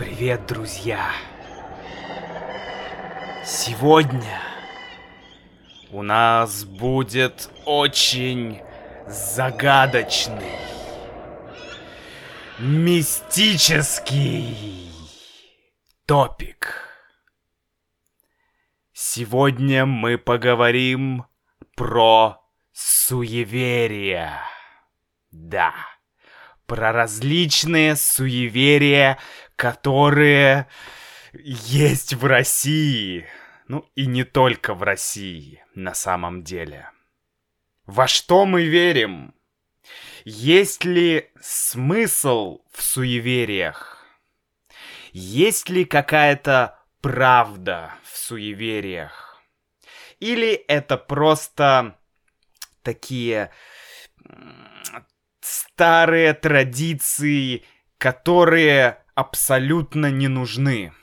Привет, друзья! Сегодня у нас будет очень загадочный, мистический топик. Сегодня мы поговорим про суеверия. Да, про различные суеверия, которые есть в России. Ну и не только в России, на самом деле. Во что мы верим? Есть ли смысл в суевериях? Есть ли какая-то правда в суевериях? Или это просто такие старые традиции, которые абсолютно не нужны.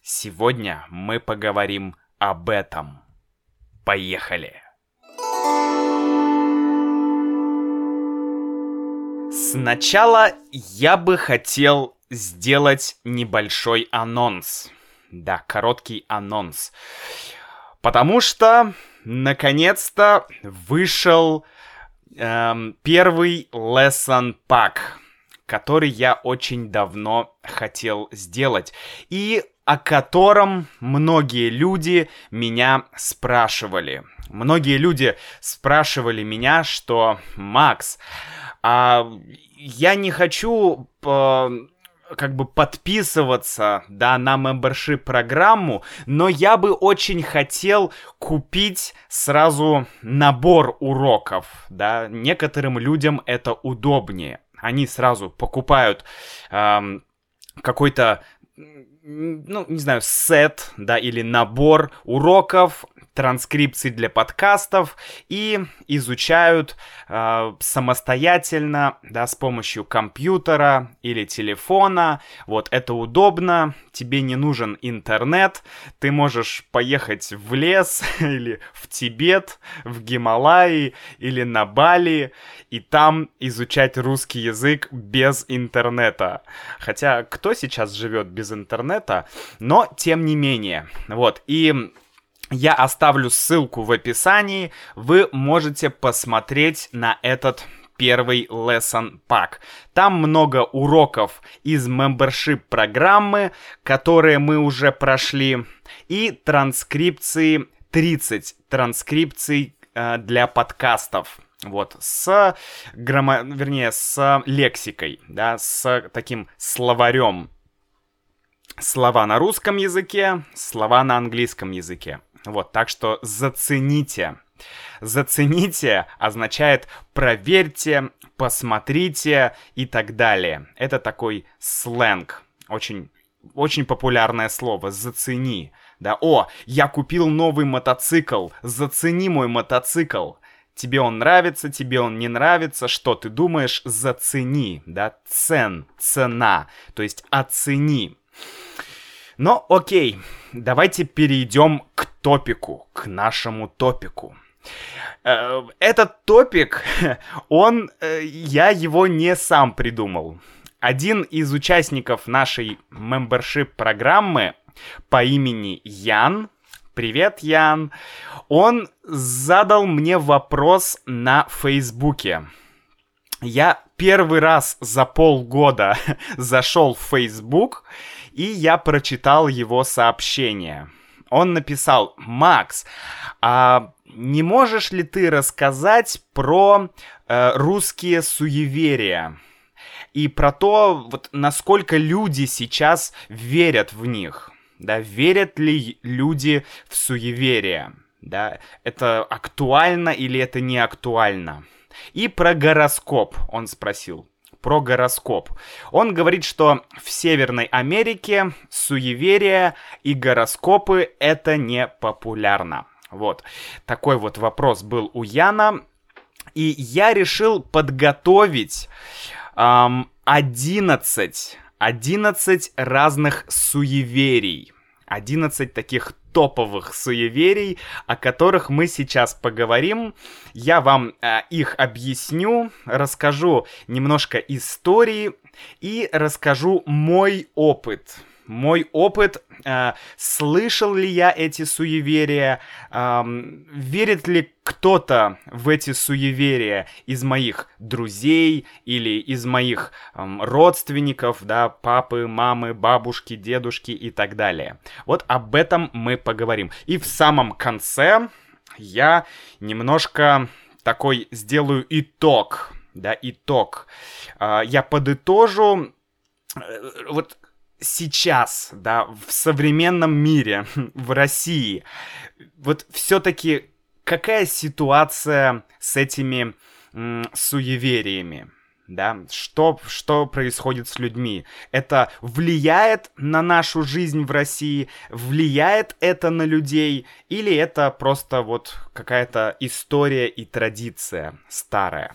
Сегодня мы поговорим об этом. Поехали! Сначала я бы хотел сделать небольшой анонс. Да, короткий анонс. Потому что, наконец-то, вышел эм, первый lesson pack который я очень давно хотел сделать. И о котором многие люди меня спрашивали. Многие люди спрашивали меня, что Макс, а я не хочу по как бы подписываться, да, на membership программу, но я бы очень хотел купить сразу набор уроков, да, некоторым людям это удобнее они сразу покупают эм, какой-то ну, не знаю, сет, да, или набор уроков, транскрипций для подкастов и изучают э, самостоятельно, да, с помощью компьютера или телефона. Вот это удобно, тебе не нужен интернет, ты можешь поехать в лес или в Тибет, в Гималаи или на Бали и там изучать русский язык без интернета. Хотя кто сейчас живет без интернета, но тем не менее. Вот, и я оставлю ссылку в описании, вы можете посмотреть на этот первый lesson pack. Там много уроков из membership программы, которые мы уже прошли, и транскрипции, 30 транскрипций э, для подкастов. Вот, с грамма... вернее, с лексикой, да, с таким словарем. Слова на русском языке, слова на английском языке. Вот, так что зацените. Зацените означает проверьте, посмотрите и так далее. Это такой сленг. Очень, очень популярное слово. Зацени. Да, о, я купил новый мотоцикл. Зацени мой мотоцикл. Тебе он нравится, тебе он не нравится, что ты думаешь, зацени, да, цен, цена, то есть оцени. Но окей, давайте перейдем к топику, к нашему топику. Э, этот топик, он, э, я его не сам придумал. Один из участников нашей membership программы по имени Ян, привет, Ян, он задал мне вопрос на Фейсбуке. Я первый раз за полгода зашел в Facebook и я прочитал его сообщение. Он написал, Макс, а не можешь ли ты рассказать про э, русские суеверия? И про то, вот, насколько люди сейчас верят в них. Да, верят ли люди в суеверия? Да, это актуально или это не актуально? И про гороскоп он спросил про гороскоп. Он говорит, что в Северной Америке суеверия и гороскопы это не популярно. Вот. Такой вот вопрос был у Яна. И я решил подготовить эм, 11, 11 разных суеверий. 11 таких топовых суеверий, о которых мы сейчас поговорим. Я вам э, их объясню, расскажу немножко истории и расскажу мой опыт мой опыт, э, слышал ли я эти суеверия, э, верит ли кто-то в эти суеверия из моих друзей или из моих э, родственников, да, папы, мамы, бабушки, дедушки и так далее. Вот об этом мы поговорим. И в самом конце я немножко такой сделаю итог, да, итог. Э, я подытожу э, вот сейчас, да, в современном мире, в России, вот все-таки какая ситуация с этими м, суевериями? Да, что, что происходит с людьми? Это влияет на нашу жизнь в России? Влияет это на людей? Или это просто вот какая-то история и традиция старая?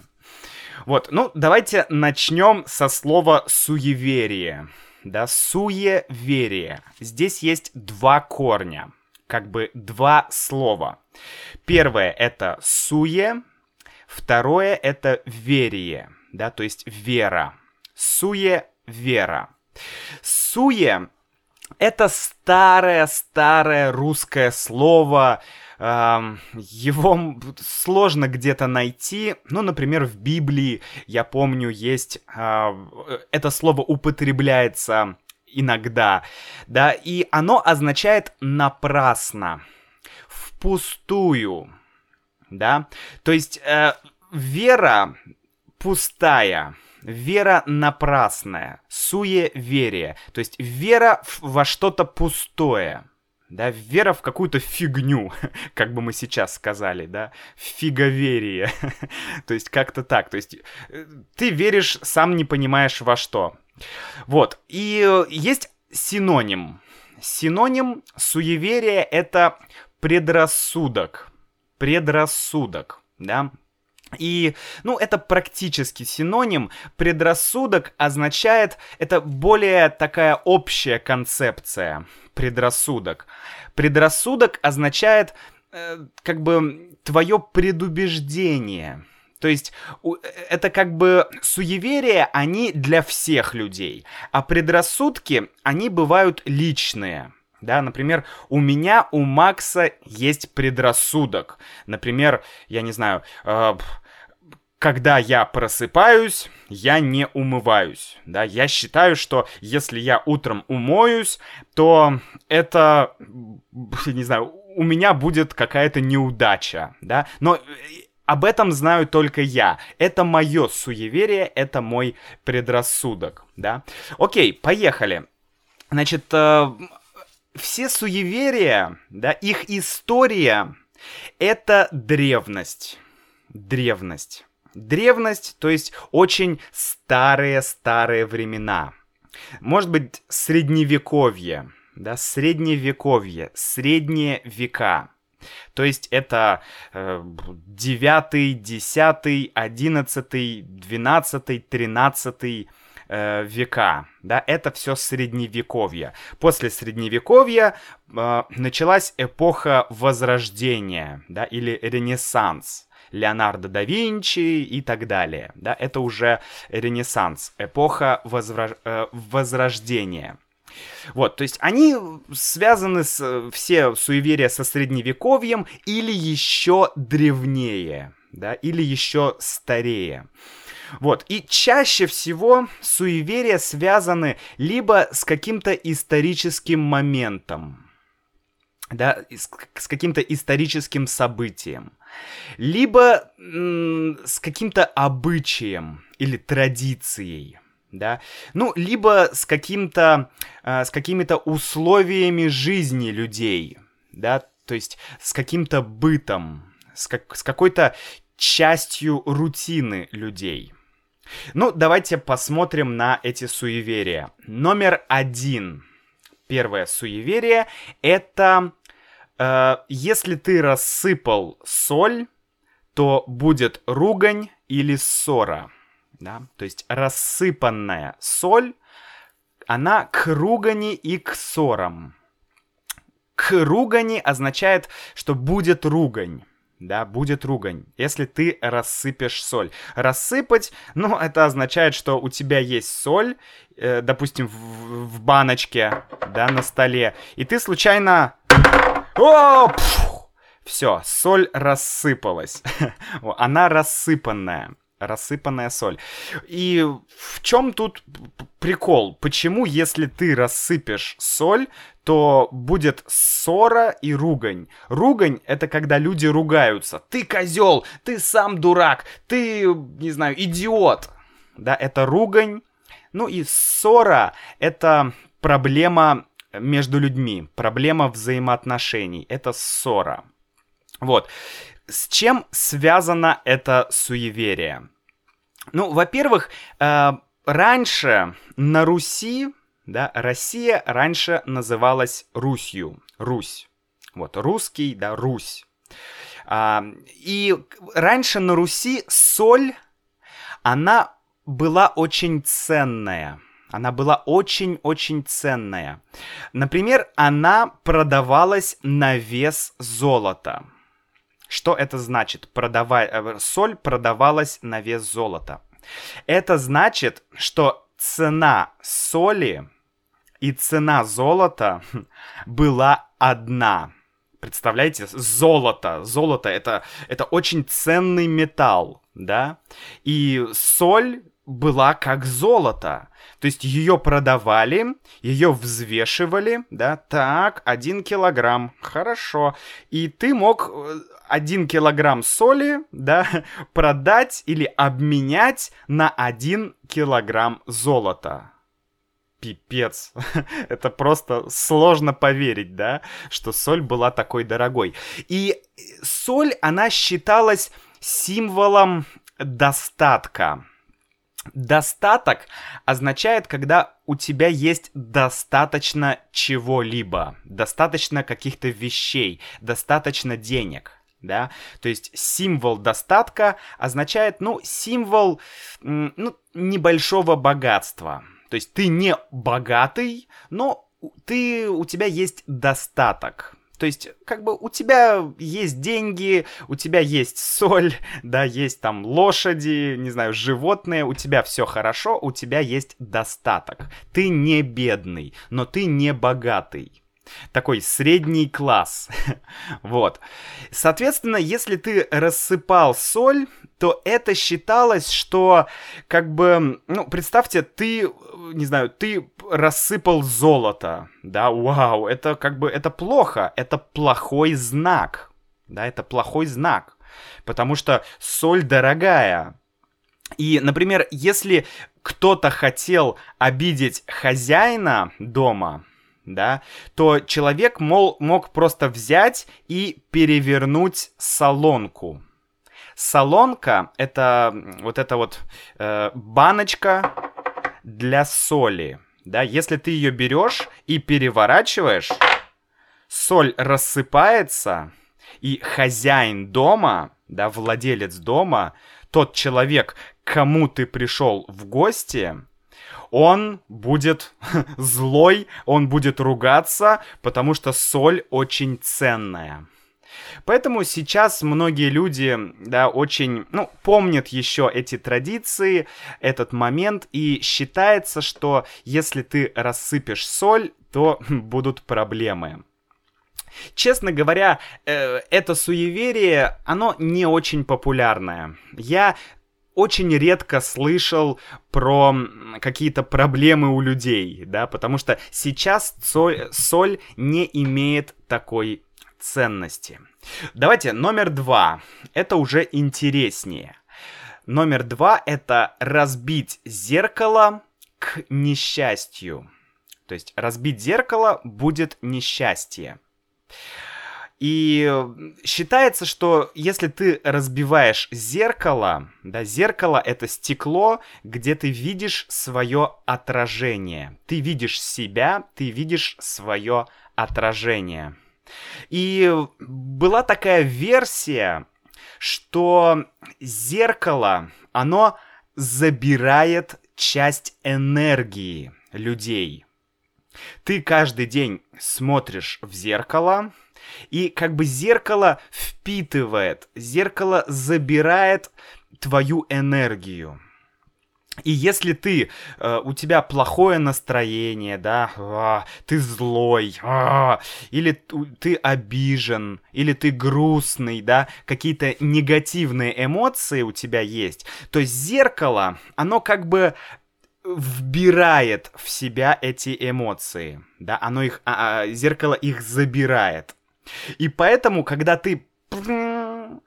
Вот, ну, давайте начнем со слова «суеверие» да, суеверие. Здесь есть два корня, как бы два слова. Первое это суе, второе это верие, да, то есть вера. Суе-вера. Суе это старое-старое русское слово, его сложно где-то найти. Ну, например, в Библии, я помню, есть... А, это слово употребляется иногда, да, и оно означает напрасно, впустую, да. То есть э, вера пустая, вера напрасная, суеверие, то есть вера во что-то пустое да, вера в какую-то фигню, как бы мы сейчас сказали, да, фиговерие, то есть как-то так, то есть э, ты веришь, сам не понимаешь во что. Вот, и э, есть синоним. Синоним суеверия — это предрассудок, предрассудок, да, и, ну, это практически синоним. Предрассудок означает, это более такая общая концепция предрассудок. Предрассудок означает э, как бы твое предубеждение. То есть э, это как бы суеверия, они для всех людей, а предрассудки, они бывают личные. Да, например, у меня, у Макса есть предрассудок. Например, я не знаю, э, когда я просыпаюсь, я не умываюсь, да, я считаю, что если я утром умоюсь, то это, не знаю, у меня будет какая-то неудача, да, но э, об этом знаю только я. Это мое суеверие, это мой предрассудок, да. Окей, поехали. Значит, э, все суеверия, да, их история — это древность. Древность. Древность, то есть очень старые-старые времена. Может быть, средневековье, да, средневековье, средние века. То есть это э, 9, 10, 11, 12, 13 э, века, да, это все средневековье. После средневековья э, началась эпоха Возрождения, да, или Ренессанс. Леонардо да Винчи и так далее. Да, это уже Ренессанс, эпоха возра... э, Возрождения. Вот, то есть они связаны с все суеверия со средневековьем или еще древнее, да, или еще старее. Вот, и чаще всего суеверия связаны либо с каким-то историческим моментом, да, с, с каким-то историческим событием, либо с каким-то обычаем или традицией, да, ну, либо с каким-то, э, с какими-то условиями жизни людей, да, то есть с каким-то бытом, с, как, с какой-то частью рутины людей. Ну, давайте посмотрим на эти суеверия. Номер один. Первое суеверие — это Э, если ты рассыпал соль, то будет ругань или ссора. Да? То есть рассыпанная соль, она к ругани и к ссорам. к ругани означает, что будет ругань. Да, будет ругань, если ты рассыпешь соль. Рассыпать, ну, это означает, что у тебя есть соль, э, допустим, в, в баночке, да, на столе, и ты случайно... О, все, соль рассыпалась. Она рассыпанная рассыпанная соль. И в чем тут прикол? Почему, если ты рассыпешь соль, то будет ссора и ругань. Ругань — это когда люди ругаются. Ты козел, ты сам дурак, ты, не знаю, идиот. Да, это ругань. Ну и ссора — это проблема между людьми, проблема взаимоотношений. Это ссора. Вот. С чем связано это суеверие? Ну, во-первых, э, раньше на Руси, да, Россия раньше называлась Русью, Русь. Вот, русский, да, Русь. А, и раньше на Руси соль, она была очень ценная. Она была очень-очень ценная. Например, она продавалась на вес золота. Что это значит? Продавай... Э, соль продавалась на вес золота. Это значит, что цена соли и цена золота была одна. Представляете, золото. Золото это, это очень ценный металл, да? И соль была как золото. То есть ее продавали, ее взвешивали, да, так, один килограмм, хорошо. И ты мог э, один килограмм соли, да, продать или обменять на один килограмм золота. Пипец. Это просто сложно поверить, да, что соль была такой дорогой. И соль, она считалась символом достатка. Достаток означает, когда у тебя есть достаточно чего-либо, достаточно каких-то вещей, достаточно денег да, то есть символ достатка означает, ну, символ, ну, небольшого богатства, то есть ты не богатый, но ты, у тебя есть достаток, то есть, как бы у тебя есть деньги, у тебя есть соль, да, есть там лошади, не знаю, животные, у тебя все хорошо, у тебя есть достаток. Ты не бедный, но ты не богатый такой средний класс. вот. Соответственно, если ты рассыпал соль, то это считалось, что как бы, ну, представьте, ты, не знаю, ты рассыпал золото, да, вау, это как бы, это плохо, это плохой знак, да, это плохой знак, потому что соль дорогая. И, например, если кто-то хотел обидеть хозяина дома, да, то человек мол, мог просто взять и перевернуть солонку. Солонка — это вот эта вот э, баночка для соли, да, если ты ее берешь и переворачиваешь, соль рассыпается, и хозяин дома, да, владелец дома, тот человек, к кому ты пришел в гости, он будет злой, он будет ругаться, потому что соль очень ценная. Поэтому сейчас многие люди, да, очень, ну, помнят еще эти традиции, этот момент, и считается, что если ты рассыпешь соль, то будут проблемы. Честно говоря, э, это суеверие, оно не очень популярное. Я очень редко слышал про какие-то проблемы у людей, да, потому что сейчас соль, соль не имеет такой ценности. Давайте номер два. Это уже интереснее. Номер два это разбить зеркало к несчастью. То есть разбить зеркало будет несчастье. И считается, что если ты разбиваешь зеркало, да, зеркало это стекло, где ты видишь свое отражение. Ты видишь себя, ты видишь свое отражение. И была такая версия, что зеркало, оно забирает часть энергии людей. Ты каждый день смотришь в зеркало, и как бы зеркало впитывает, зеркало забирает твою энергию. И если ты, э, у тебя плохое настроение, да, а, ты злой, а, или ты обижен, или ты грустный, да, какие-то негативные эмоции у тебя есть, то зеркало, оно как бы вбирает в себя эти эмоции, да, оно их, а, а, зеркало их забирает. И поэтому, когда ты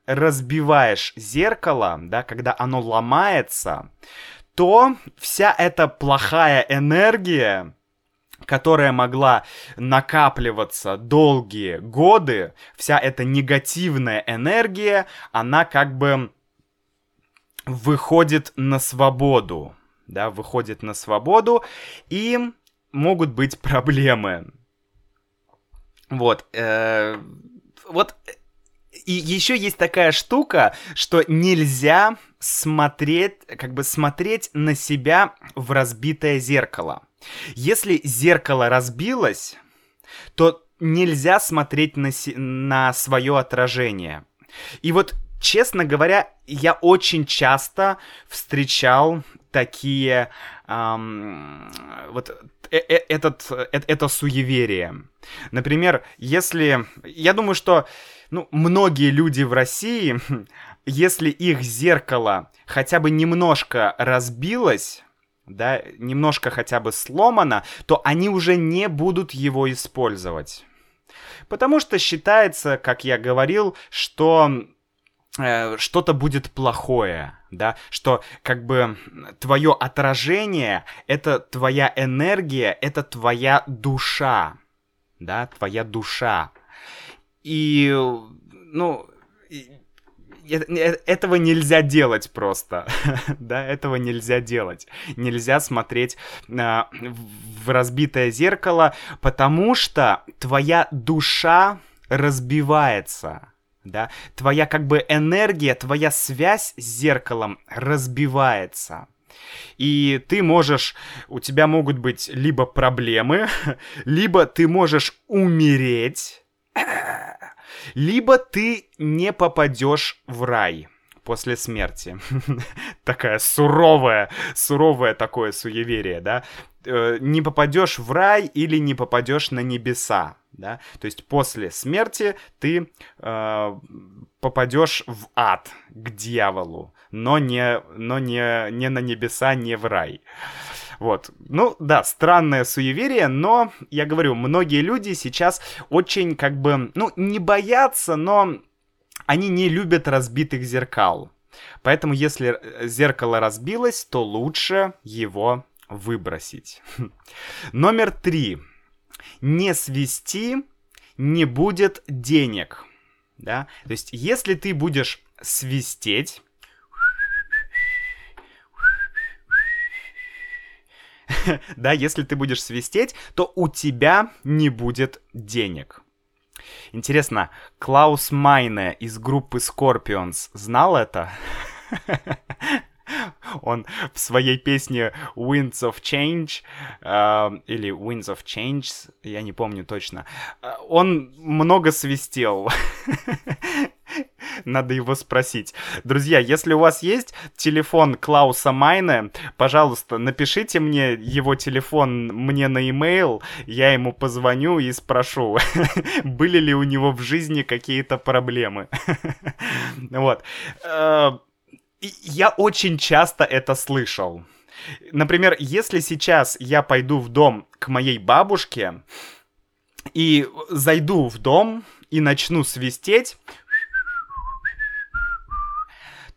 разбиваешь зеркало, да, когда оно ломается, то вся эта плохая энергия, которая могла накапливаться долгие годы, вся эта негативная энергия, она как бы выходит на свободу, да, выходит на свободу, и могут быть проблемы. Вот, э, вот, и еще есть такая штука, что нельзя смотреть, как бы смотреть на себя в разбитое зеркало. Если зеркало разбилось, то нельзя смотреть на, си- на свое отражение. И вот, честно говоря, я очень часто встречал такие эм, вот этот э это суеверие. Например, если я думаю, что ну многие люди в России если их зеркало хотя бы немножко разбилось, да, немножко хотя бы сломано, то они уже не будут его использовать. Потому что считается, как я говорил, что э, что-то будет плохое, да, что как бы твое отражение, это твоя энергия, это твоя душа, да, твоя душа. И, ну, этого нельзя делать просто, да, этого нельзя делать. Нельзя смотреть э, в разбитое зеркало, потому что твоя душа разбивается, да, твоя как бы энергия, твоя связь с зеркалом разбивается. И ты можешь, у тебя могут быть либо проблемы, либо ты можешь умереть, либо ты не попадешь в рай после смерти. Такая суровая, суровое такое суеверие, да? Э, не попадешь в рай или не попадешь на небеса, да? То есть после смерти ты э, попадешь в ад к дьяволу, но не, но не, не на небеса, не в рай. Вот. Ну, да, странное суеверие, но, я говорю, многие люди сейчас очень, как бы, ну, не боятся, но они не любят разбитых зеркал. Поэтому, если э, зеркало разбилось, то лучше его выбросить. Номер три. Не свести не будет денег. Да? То есть, если ты будешь свистеть, да, если ты будешь свистеть, то у тебя не будет денег. Интересно, Клаус Майне из группы Scorpions знал это? Он в своей песне Winds of Change э, или Winds of Change, я не помню точно, э, он много свистел. Надо его спросить. Друзья, если у вас есть телефон Клауса Майне, пожалуйста, напишите мне его телефон мне на e-mail, я ему позвоню и спрошу, были ли у него в жизни какие-то проблемы. Вот. Я очень часто это слышал. Например, если сейчас я пойду в дом к моей бабушке и зайду в дом и начну свистеть,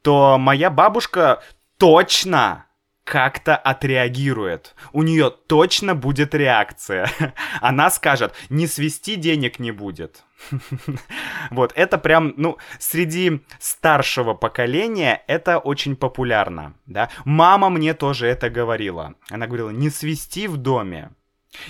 то моя бабушка точно как-то отреагирует. У нее точно будет реакция. Она скажет, не свести денег не будет. Вот, это прям, ну, среди старшего поколения это очень популярно, да. Мама мне тоже это говорила. Она говорила, не свести в доме.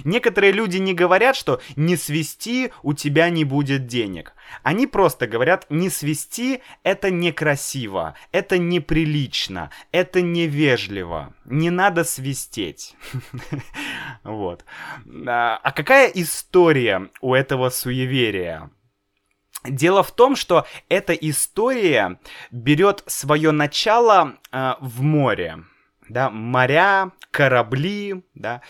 Некоторые люди не говорят, что не свисти, у тебя не будет денег. Они просто говорят, не свисти, это некрасиво, это неприлично, это невежливо, не надо свистеть. Вот. А, а какая история у этого суеверия? Дело в том, что эта история берет свое начало э, в море да, моря, корабли, да,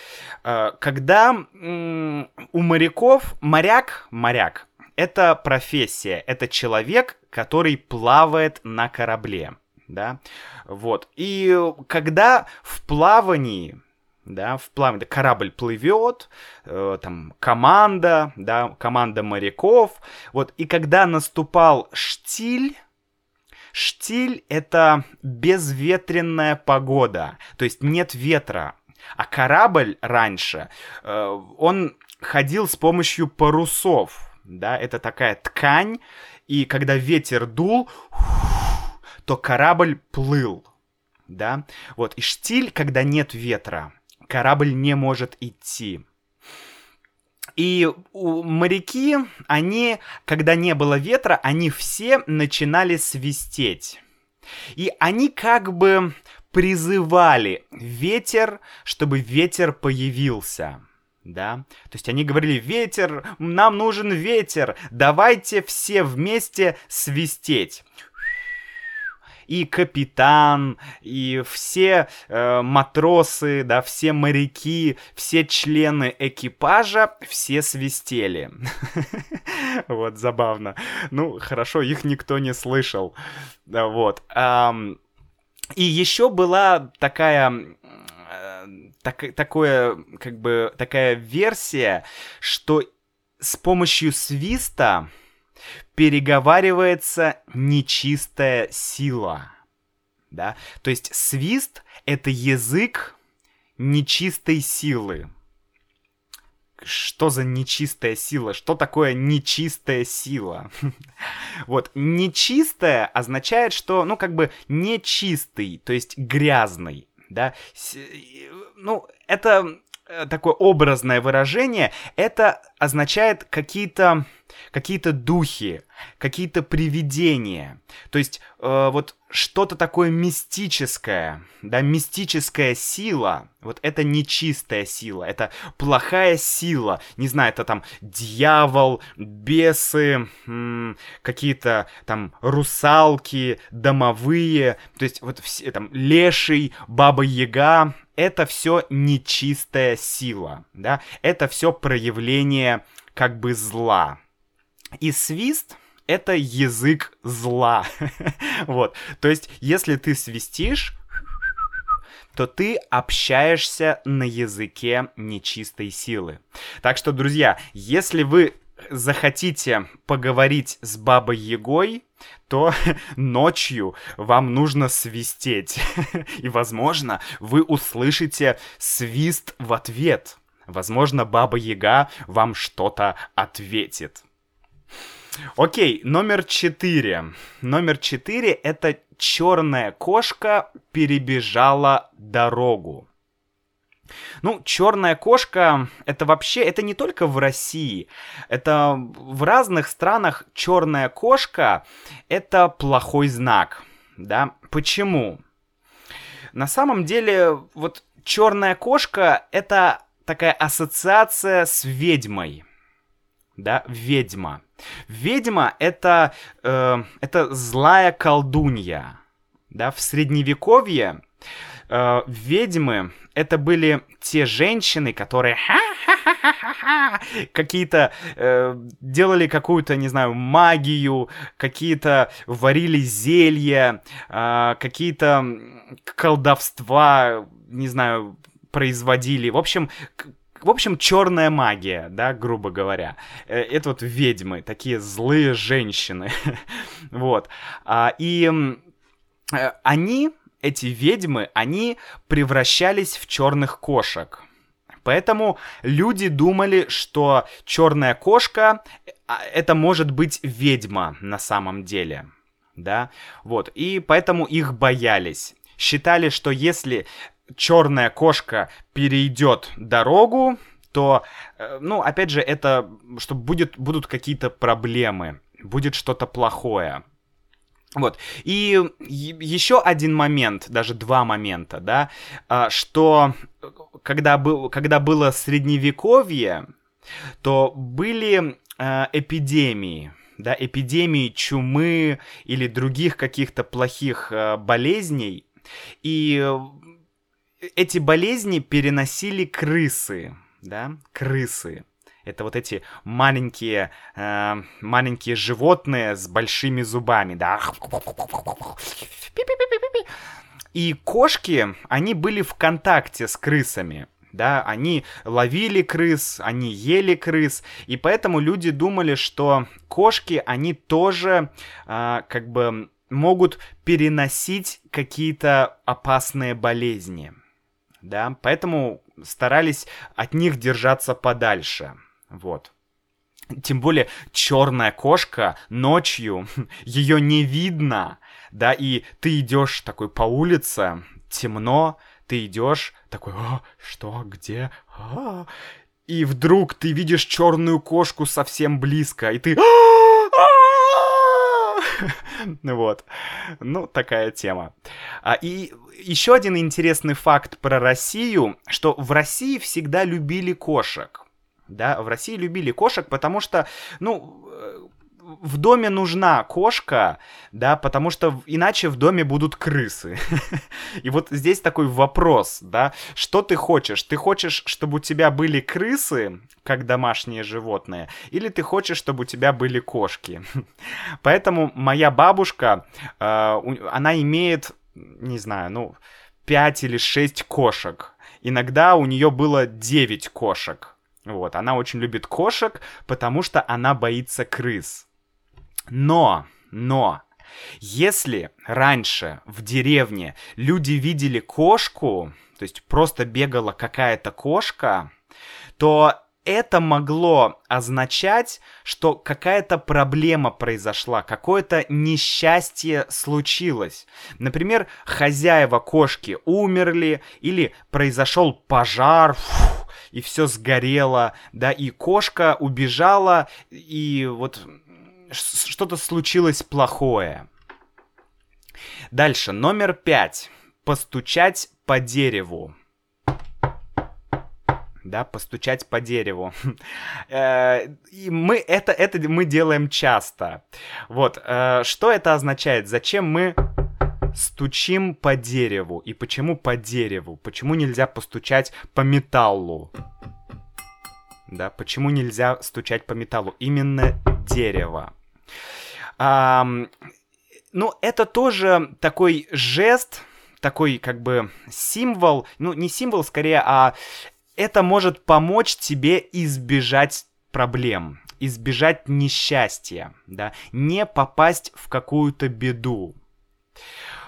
э, когда у моряков, моряк, моряк, это профессия, это человек, который плавает на корабле, да, вот, и когда в плавании, да, в плавании корабль плывет, э, там команда, да, команда моряков, вот, и когда наступал штиль, Штиль — это безветренная погода, то есть нет ветра. А корабль раньше, э, он ходил с помощью парусов, да, это такая ткань, и когда ветер дул, то корабль плыл, да, вот, и штиль, когда нет ветра, корабль не может идти. И моряки, они, когда не было ветра, они все начинали свистеть. И они как бы призывали ветер, чтобы ветер появился. Да, то есть они говорили, ветер, нам нужен ветер, давайте все вместе свистеть и капитан, и все э, матросы, да, все моряки, все члены экипажа, все свистели. Вот, забавно. Ну, хорошо, их никто не слышал. Вот. И еще была такая э, так, такое, как бы, такая версия, что с помощью свиста переговаривается нечистая сила. Да? То есть свист — это язык нечистой силы. Что за нечистая сила? Что такое нечистая сила? вот, нечистая означает, что, ну, как бы нечистый, то есть грязный, да? Ну, это э, такое образное выражение, это означает какие-то какие-то духи, какие-то привидения. То есть э, вот что-то такое мистическое, да, мистическая сила. Вот это нечистая сила, это плохая сила. Не знаю, это там дьявол, бесы, какие-то там русалки, домовые. То есть вот все там леший, баба-яга. Это все нечистая сила, да. Это все проявление как бы зла. И свист — это язык зла. вот. То есть, если ты свистишь, то ты общаешься на языке нечистой силы. Так что, друзья, если вы захотите поговорить с Бабой Егой, то ночью вам нужно свистеть. И, возможно, вы услышите свист в ответ. Возможно, Баба Яга вам что-то ответит. Окей, номер четыре. Номер четыре — это черная кошка перебежала дорогу. Ну, черная кошка, это вообще, это не только в России, это в разных странах черная кошка это плохой знак, да? Почему? На самом деле, вот черная кошка это такая ассоциация с ведьмой, да, ведьма. Ведьма это, э, это злая колдунья. Да, в средневековье ведьмы это были те женщины, которые какие-то э, делали какую-то, не знаю, магию, какие-то варили зелья, э, какие-то колдовства, не знаю, производили. В общем, в общем, черная магия, да, грубо говоря. Э, это вот ведьмы, такие злые женщины. вот. А, и э, они, эти ведьмы, они превращались в черных кошек. Поэтому люди думали, что черная кошка а, это может быть ведьма на самом деле. Да, вот, и поэтому их боялись. Считали, что если черная кошка перейдет дорогу, то, э, ну, опять же, это, что будет, будут какие-то проблемы, будет что-то плохое. Вот. И еще один момент, даже два момента, да, а, что когда, был, когда было средневековье, то были э, эпидемии, да, эпидемии чумы или других каких-то плохих э, болезней. И эти болезни переносили крысы, да, крысы. Это вот эти маленькие, э, маленькие животные с большими зубами, да. И кошки, они были в контакте с крысами да, они ловили крыс, они ели крыс, и поэтому люди думали, что кошки, они тоже э, как бы могут переносить какие-то опасные болезни, да, поэтому старались от них держаться подальше. Вот. Тем более черная кошка ночью, ее не видно, да, и ты идешь такой по улице, темно, ты идешь такой, а, что, где, а? и вдруг ты видишь черную кошку совсем близко, и ты, вот, ну такая тема. А, и еще один интересный факт про Россию, что в России всегда любили кошек да, в России любили кошек, потому что, ну, э, в доме нужна кошка, да, потому что иначе в доме будут крысы. И вот здесь такой вопрос, да, что ты хочешь? Ты хочешь, чтобы у тебя были крысы, как домашние животные, или ты хочешь, чтобы у тебя были кошки? Поэтому моя бабушка, э, она имеет, не знаю, ну, 5 или 6 кошек. Иногда у нее было 9 кошек. Вот, она очень любит кошек, потому что она боится крыс. Но, но, если раньше в деревне люди видели кошку, то есть просто бегала какая-то кошка, то это могло означать, что какая-то проблема произошла, какое-то несчастье случилось. Например, хозяева кошки умерли или произошел пожар, фу, и все сгорело, да, и кошка убежала, и вот что-то случилось плохое. Дальше, номер пять. Постучать по дереву да, постучать по дереву. Э, и мы это, это мы делаем часто. Вот, э, что это означает? Зачем мы стучим по дереву? И почему по дереву? Почему нельзя постучать по металлу? Да, почему нельзя стучать по металлу? Именно дерево. А, ну, это тоже такой жест, такой как бы символ, ну не символ скорее, а это может помочь тебе избежать проблем, избежать несчастья, да, не попасть в какую-то беду.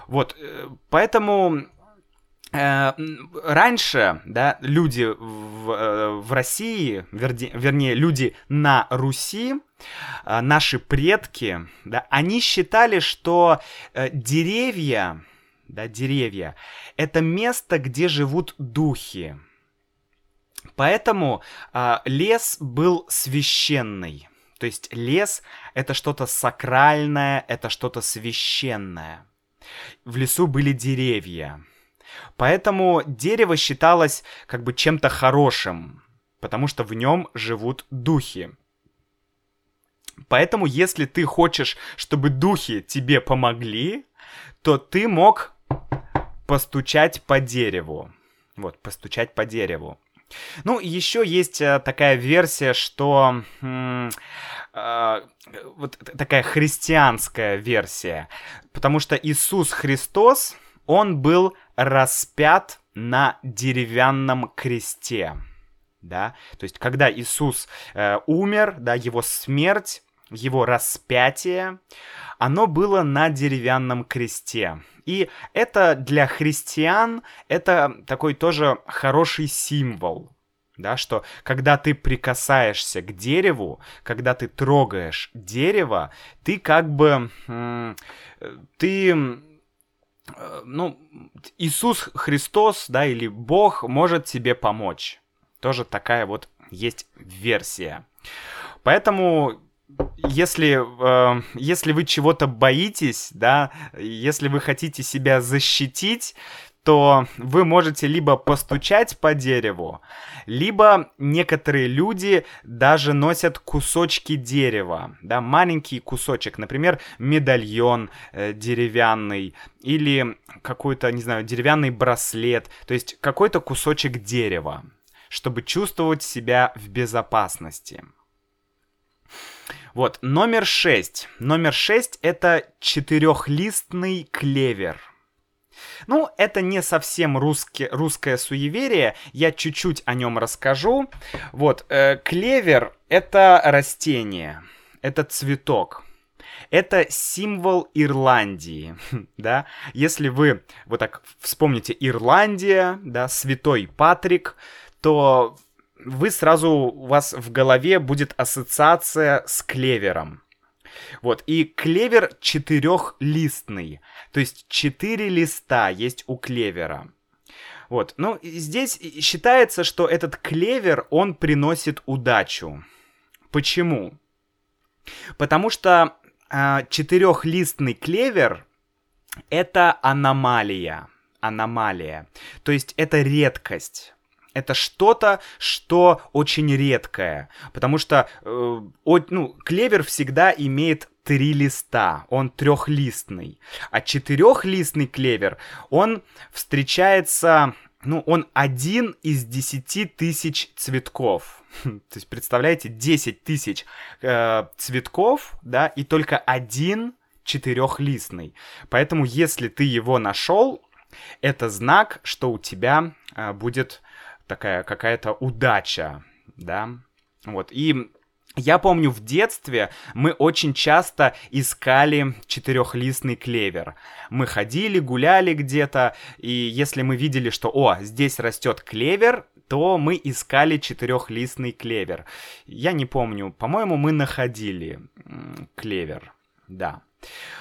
Вот, э, поэтому э, раньше, да, люди в, э, в России, верде, вернее, люди на Руси, наши предки, да, они считали, что деревья, да, деревья, это место, где живут духи, Поэтому э, лес был священный. То есть лес это что-то сакральное, это что-то священное. В лесу были деревья. Поэтому дерево считалось как бы чем-то хорошим, потому что в нем живут духи. Поэтому, если ты хочешь, чтобы духи тебе помогли, то ты мог постучать по дереву. Вот, постучать по дереву. Ну, еще есть э, такая версия, что э, вот такая христианская версия, потому что Иисус Христос, он был распят на деревянном кресте, да, то есть когда Иисус э, умер, да, его смерть, его распятие, оно было на деревянном кресте. И это для христиан, это такой тоже хороший символ, да, что когда ты прикасаешься к дереву, когда ты трогаешь дерево, ты как бы, ты, ну, Иисус Христос, да, или Бог может тебе помочь. Тоже такая вот есть версия. Поэтому если, э, если вы чего-то боитесь, да, если вы хотите себя защитить, то вы можете либо постучать по дереву, либо некоторые люди даже носят кусочки дерева, да, маленький кусочек, например, медальон э, деревянный или какой-то, не знаю, деревянный браслет, то есть какой-то кусочек дерева, чтобы чувствовать себя в безопасности. Вот, номер шесть. Номер шесть это четырехлистный клевер – ну, это не совсем русский, русское суеверие, я чуть-чуть о нем расскажу. Вот, э, клевер — это растение, это цветок. Это символ Ирландии, да. Если вы вот так вспомните Ирландия, да, Святой Патрик, то вы сразу, у вас в голове будет ассоциация с клевером. Вот, и клевер четырехлистный, то есть четыре листа есть у клевера. Вот, ну, здесь считается, что этот клевер, он приносит удачу. Почему? Потому что э, четырехлистный клевер это аномалия. Аномалия. То есть это редкость это что-то, что очень редкое. Потому что э, от, ну, клевер всегда имеет три листа, он трехлистный. А четырехлистный клевер, он встречается, ну, он один из десяти тысяч цветков. То есть, представляете, 10 тысяч э, цветков, да, и только один четырехлистный. Поэтому, если ты его нашел, это знак, что у тебя э, будет такая какая-то удача, да. Вот, и я помню, в детстве мы очень часто искали четырехлистный клевер. Мы ходили, гуляли где-то, и если мы видели, что, о, здесь растет клевер, то мы искали четырехлистный клевер. Я не помню, по-моему, мы находили клевер, да.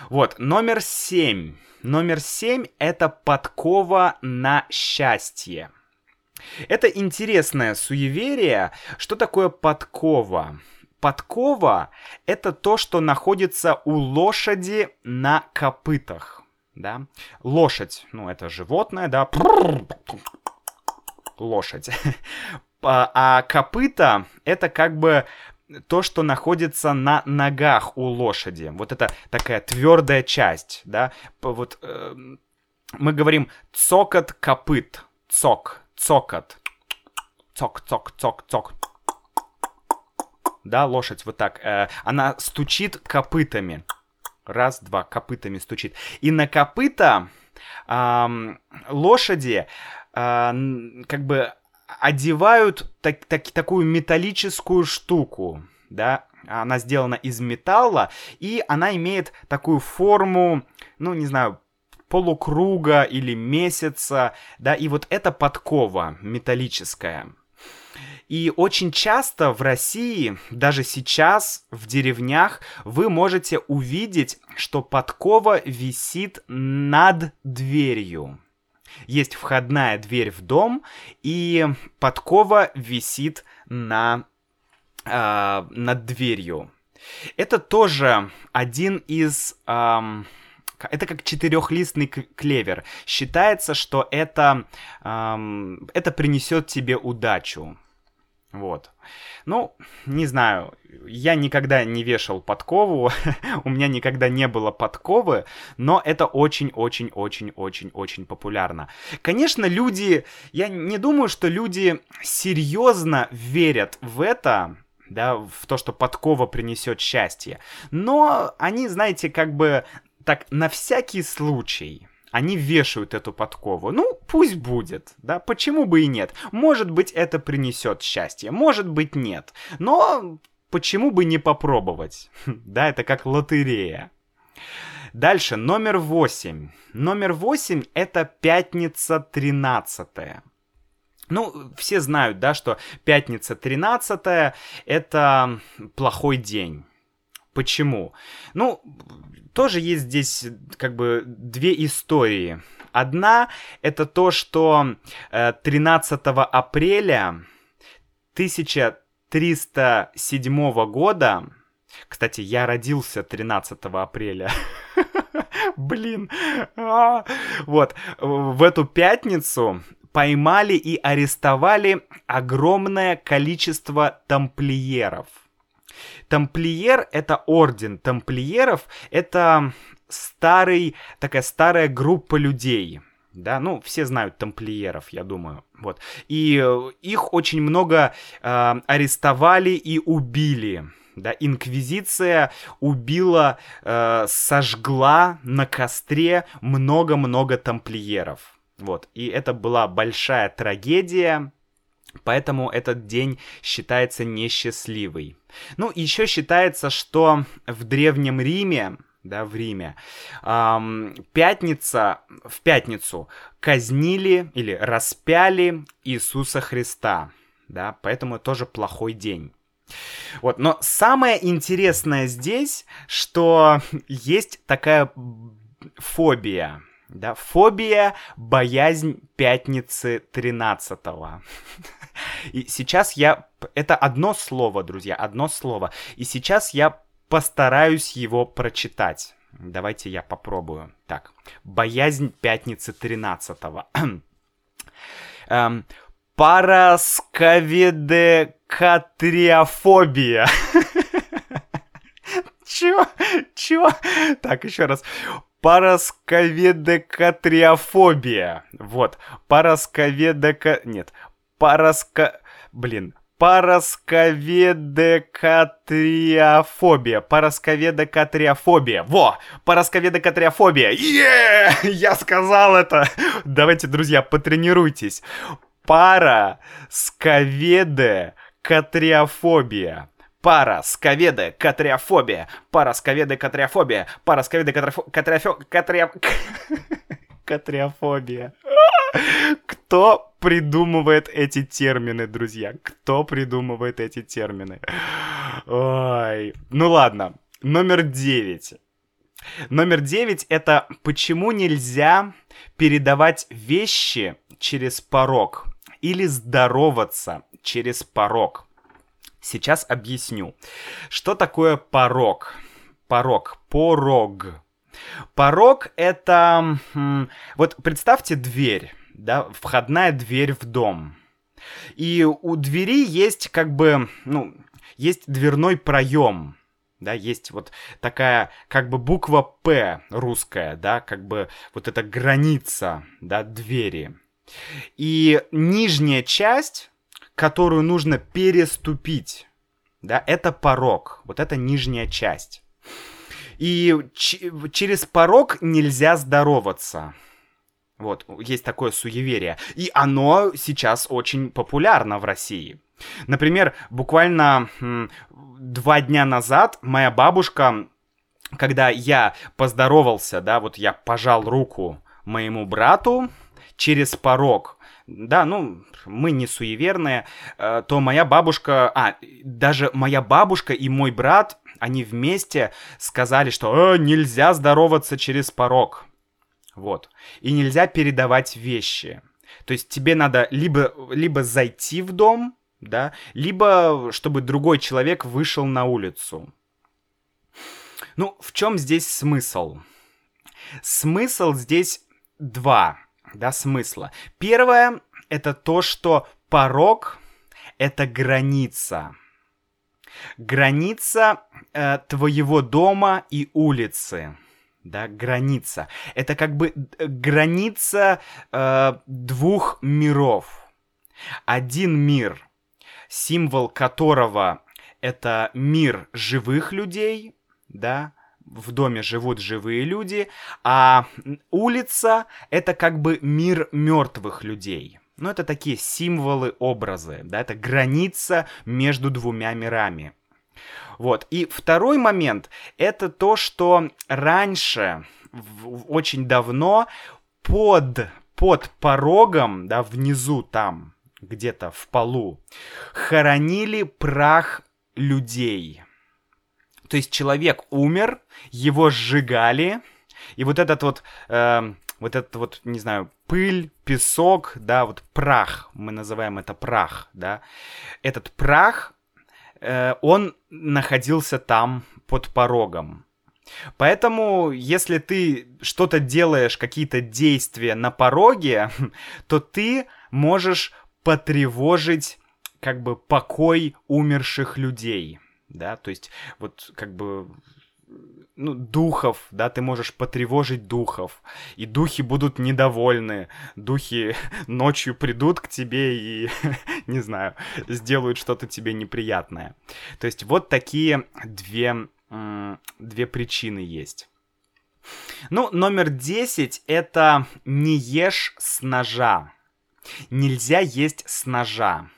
Вот, номер семь. Номер семь — это подкова на счастье. Это интересное суеверие. Что такое подкова? Подкова — это то, что находится у лошади на копытах. Да? Лошадь, ну, это животное, да, лошадь. А копыта — это как бы то, что находится на ногах у лошади. Вот это такая твердая часть, да. Вот э, мы говорим цокот копыт, цок, цокот. Цок, цок, цок, цок. Да, лошадь вот так. Э, она стучит копытами. Раз, два, копытами стучит. И на копыта э, лошади э, как бы одевают так, так, такую металлическую штуку, да, она сделана из металла, и она имеет такую форму, ну, не знаю, полукруга или месяца, да, и вот эта подкова металлическая. И очень часто в России, даже сейчас в деревнях, вы можете увидеть, что подкова висит над дверью. Есть входная дверь в дом, и подкова висит на, э, над дверью. Это тоже один из... Э, это как четырехлистный клевер. Считается, что это, эм, это принесет тебе удачу. Вот. Ну, не знаю, я никогда не вешал подкову, у меня никогда не было подковы, но это очень-очень-очень-очень-очень популярно. Конечно, люди, я не думаю, что люди серьезно верят в это, да, в то, что подкова принесет счастье. Но они, знаете, как бы так на всякий случай они вешают эту подкову. Ну, пусть будет, да, почему бы и нет. Может быть, это принесет счастье, может быть, нет. Но почему бы не попробовать? Да, это как лотерея. Дальше, номер восемь. Номер восемь это пятница тринадцатая. Ну, все знают, да, что пятница 13 это плохой день. Почему? Ну, тоже есть здесь как бы две истории. Одна это то, что 13 э, апреля 1307 года, кстати, я родился 13 апреля, блин, а, вот, в эту пятницу поймали и арестовали огромное количество тамплиеров. Тамплиер — это орден тамплиеров, это старый, такая старая группа людей, да, ну, все знают тамплиеров, я думаю, вот. И э, их очень много э, арестовали и убили, да, инквизиция убила, э, сожгла на костре много-много тамплиеров, вот. И это была большая трагедия, Поэтому этот день считается несчастливый. Ну, еще считается, что в Древнем Риме да, в Риме. Эм, пятница, в пятницу казнили или распяли Иисуса Христа, да, поэтому тоже плохой день. Вот, но самое интересное здесь, что есть такая фобия, да, фобия, боязнь пятницы 13 -го. И сейчас я... Это одно слово, друзья, одно слово. И сейчас я постараюсь его прочитать. Давайте я попробую. Так, боязнь пятницы 13-го. эм, парасковедекатриофобия. Чего? Чего? Так, еще раз. Парасковедекатриофобия. Вот. Парасковедека... Нет. Параска... Блин парасковедокатриофобия. Парасковедокатриофобия. Во! Парасковедокатриофобия. Е! Я сказал это! Давайте, друзья, потренируйтесь. Парасковедокатриофобия. Парасковеды, катриофобия, парасковеды, катриофобия, парасковеды, катриофобия, катриофобия. Кто придумывает эти термины, друзья? Кто придумывает эти термины? Ой. Ну ладно. Номер девять. Номер девять это почему нельзя передавать вещи через порог или здороваться через порог. Сейчас объясню. Что такое порог? Порог. Порог. Порог это... Вот представьте дверь да, входная дверь в дом. И у двери есть как бы, ну, есть дверной проем, да, есть вот такая как бы буква П русская, да, как бы вот эта граница, да, двери. И нижняя часть, которую нужно переступить, да, это порог, вот это нижняя часть. И через порог нельзя здороваться. Вот, есть такое суеверие. И оно сейчас очень популярно в России. Например, буквально два дня назад моя бабушка, когда я поздоровался, да, вот я пожал руку моему брату через порог, да, ну, мы не суеверные, э, то моя бабушка, а, даже моя бабушка и мой брат, они вместе сказали, что э, нельзя здороваться через порог. Вот. И нельзя передавать вещи. То есть тебе надо либо, либо зайти в дом, да, либо чтобы другой человек вышел на улицу. Ну, в чем здесь смысл? Смысл здесь два, да, смысла. Первое — это то, что порог — это граница. Граница э, твоего дома и улицы да, граница. Это как бы э, граница э, двух миров. Один мир, символ которого это мир живых людей, да, в доме живут живые люди, а улица это как бы мир мертвых людей. Ну, это такие символы, образы, да, это граница между двумя мирами. Вот. И второй момент — это то, что раньше, очень давно, под, под порогом, да, внизу там, где-то в полу, хоронили прах людей. То есть человек умер, его сжигали, и вот этот вот э, вот этот вот, не знаю, пыль, песок, да, вот прах, мы называем это прах, да, этот прах, э, он находился там под порогом. Поэтому, если ты что-то делаешь, какие-то действия на пороге, то ты можешь потревожить как бы покой умерших людей, да, то есть вот как бы ну, духов, да, ты можешь потревожить духов, и духи будут недовольны, духи ночью придут к тебе и, не знаю, сделают что-то тебе неприятное. То есть вот такие две, две причины есть. Ну, номер 10 это не ешь с ножа. Нельзя есть с ножа.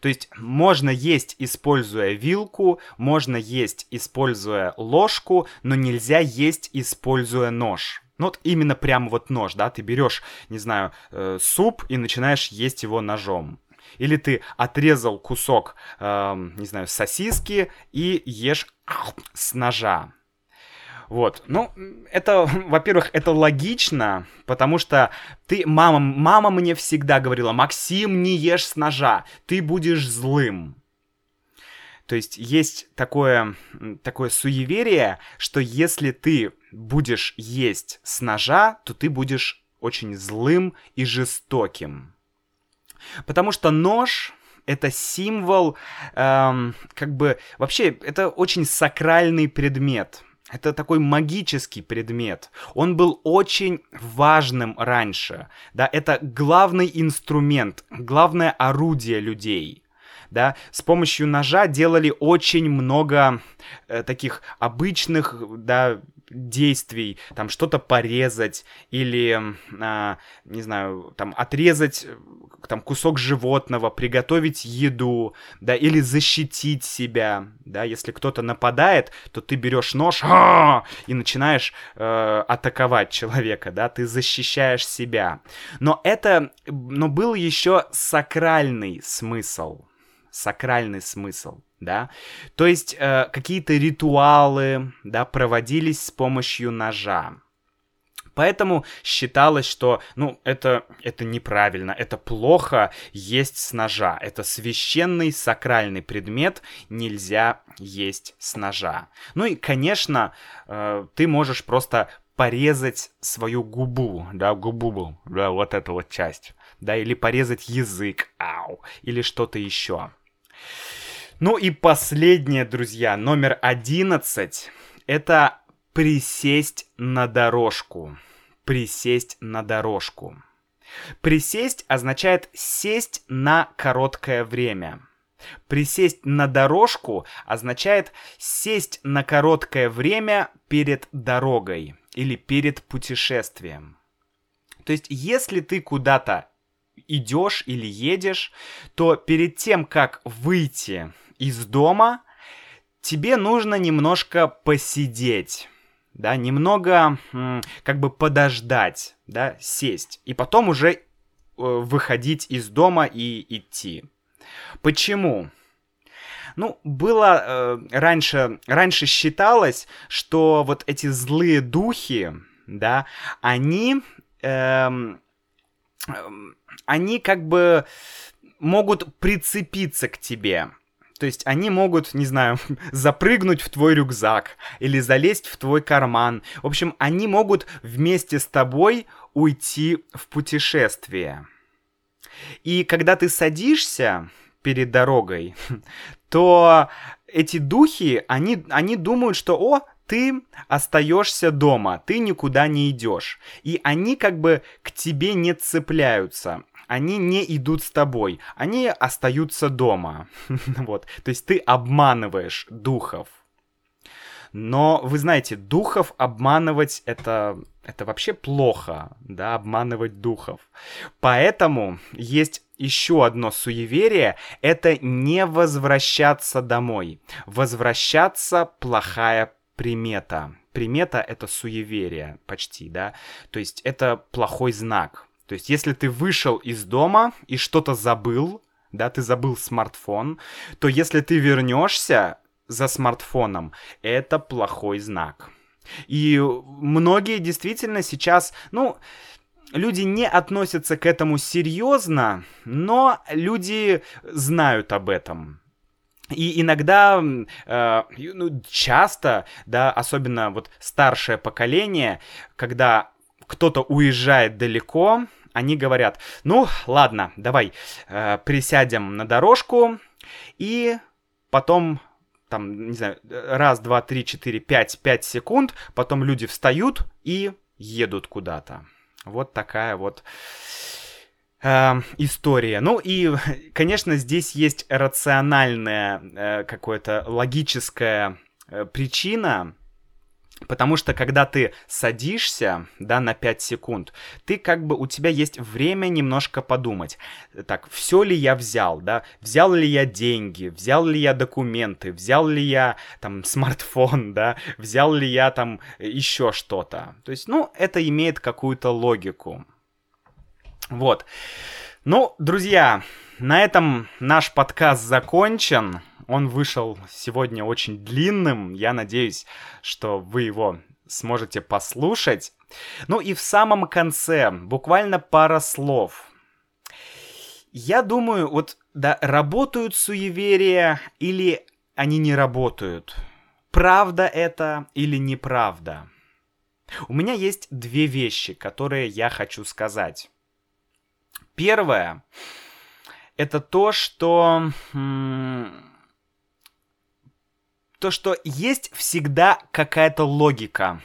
То есть можно есть, используя вилку, можно есть, используя ложку, но нельзя есть, используя нож. Ну вот именно прям вот нож, да, ты берешь, не знаю, э, суп и начинаешь есть его ножом. Или ты отрезал кусок, э, не знаю, сосиски и ешь с ножа. Вот. Ну, это, во-первых, это логично, потому что ты, мама, мама мне всегда говорила, Максим, не ешь с ножа, ты будешь злым. То есть есть такое, такое суеверие, что если ты будешь есть с ножа, то ты будешь очень злым и жестоким. Потому что нож это символ, эм, как бы, вообще, это очень сакральный предмет. Это такой магический предмет. Он был очень важным раньше. Да, это главный инструмент, главное орудие людей. Да, с помощью ножа делали очень много э, таких обычных, да, действий, там что-то порезать или, а, не знаю, там отрезать там кусок животного, приготовить еду, да, или защитить себя, да, если кто-то нападает, то ты берешь нож и начинаешь э, атаковать человека, да, ты защищаешь себя. Но это, но был еще сакральный смысл, сакральный смысл да, то есть э, какие-то ритуалы, да, проводились с помощью ножа. Поэтому считалось, что, ну, это, это неправильно, это плохо есть с ножа. Это священный сакральный предмет, нельзя есть с ножа. Ну и, конечно, э, ты можешь просто порезать свою губу, да, губу, да, вот эту вот часть, да, или порезать язык, ау, или что-то еще. Ну и последнее, друзья, номер 11. Это присесть на дорожку. Присесть на дорожку. Присесть означает сесть на короткое время. Присесть на дорожку означает сесть на короткое время перед дорогой или перед путешествием. То есть, если ты куда-то идешь или едешь, то перед тем, как выйти из дома, тебе нужно немножко посидеть да, немного как бы подождать, да, сесть, и потом уже э, выходить из дома и идти. Почему? Ну, было э, раньше, раньше считалось, что вот эти злые духи, да, они, э, они как бы могут прицепиться к тебе. То есть они могут, не знаю, запрыгнуть в твой рюкзак или залезть в твой карман. В общем, они могут вместе с тобой уйти в путешествие. И когда ты садишься перед дорогой, то эти духи, они, они думают, что, о, ты остаешься дома, ты никуда не идешь. И они как бы к тебе не цепляются они не идут с тобой, они остаются дома. вот, то есть ты обманываешь духов. Но вы знаете, духов обманывать это, это вообще плохо, да, обманывать духов. Поэтому есть еще одно суеверие — это не возвращаться домой. Возвращаться — плохая примета. Примета — это суеверие почти, да, то есть это плохой знак. То есть, если ты вышел из дома и что-то забыл, да, ты забыл смартфон, то если ты вернешься за смартфоном, это плохой знак. И многие действительно сейчас, ну, люди не относятся к этому серьезно, но люди знают об этом. И иногда, э, ну, часто, да, особенно вот старшее поколение, когда кто-то уезжает далеко, они говорят, ну, ладно, давай э, присядем на дорожку и потом там, не знаю, раз, два, три, четыре, пять, пять секунд, потом люди встают и едут куда-то. Вот такая вот э, история. Ну и, конечно, здесь есть рациональная, э, какое-то логическая э, причина, Потому что когда ты садишься, да, на 5 секунд, ты как бы, у тебя есть время немножко подумать. Так, все ли я взял, да? Взял ли я деньги, взял ли я документы, взял ли я там смартфон, да? Взял ли я там еще что-то. То есть, ну, это имеет какую-то логику. Вот. Ну, друзья, на этом наш подкаст закончен. Он вышел сегодня очень длинным. Я надеюсь, что вы его сможете послушать. Ну и в самом конце буквально пара слов. Я думаю, вот да, работают суеверия или они не работают? Правда это или неправда? У меня есть две вещи, которые я хочу сказать. Первое это то, что то, что есть всегда какая-то логика.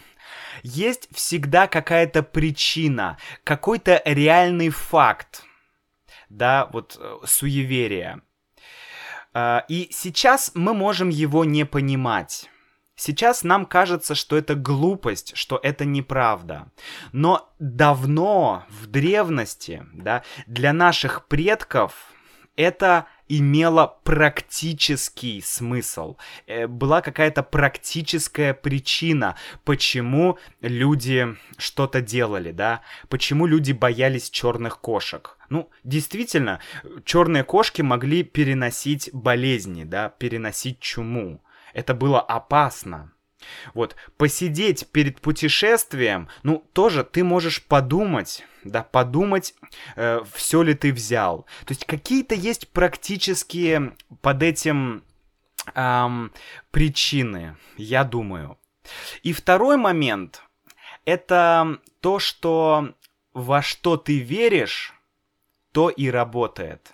Есть всегда какая-то причина, какой-то реальный факт, да, вот э, суеверие. А, и сейчас мы можем его не понимать. Сейчас нам кажется, что это глупость, что это неправда. Но давно, в древности, да, для наших предков это имело практический смысл. Э, была какая-то практическая причина, почему люди что-то делали, да? Почему люди боялись черных кошек. Ну, действительно, черные кошки могли переносить болезни, да, переносить чуму. Это было опасно. Вот, посидеть перед путешествием, ну, тоже ты можешь подумать, да, подумать, э, все ли ты взял. То есть какие-то есть практические под этим эм, причины, я думаю. И второй момент, это то, что во что ты веришь, то и работает.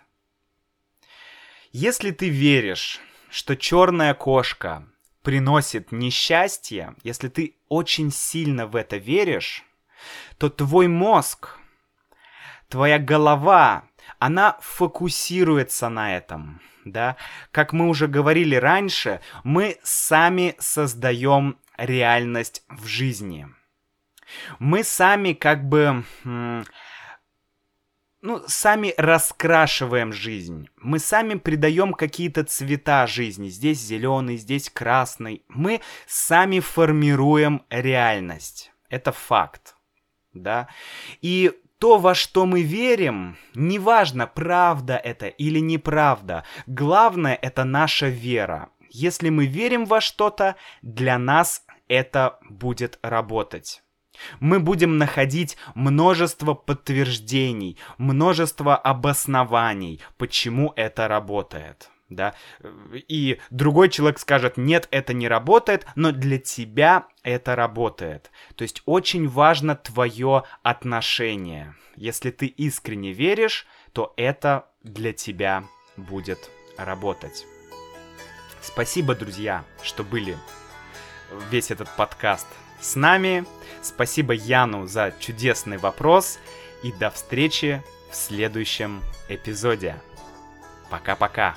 Если ты веришь, что черная кошка приносит несчастье, если ты очень сильно в это веришь, то твой мозг, твоя голова, она фокусируется на этом, да. Как мы уже говорили раньше, мы сами создаем реальность в жизни. Мы сами как бы ну, сами раскрашиваем жизнь. Мы сами придаем какие-то цвета жизни. Здесь зеленый, здесь красный. Мы сами формируем реальность. Это факт. Да? И то, во что мы верим, неважно, правда это или неправда, главное это наша вера. Если мы верим во что-то, для нас это будет работать. Мы будем находить множество подтверждений, множество обоснований, почему это работает. Да? И другой человек скажет, нет, это не работает, но для тебя это работает. То есть очень важно твое отношение. Если ты искренне веришь, то это для тебя будет работать. Спасибо, друзья, что были весь этот подкаст с нами. Спасибо Яну за чудесный вопрос. И до встречи в следующем эпизоде. Пока-пока.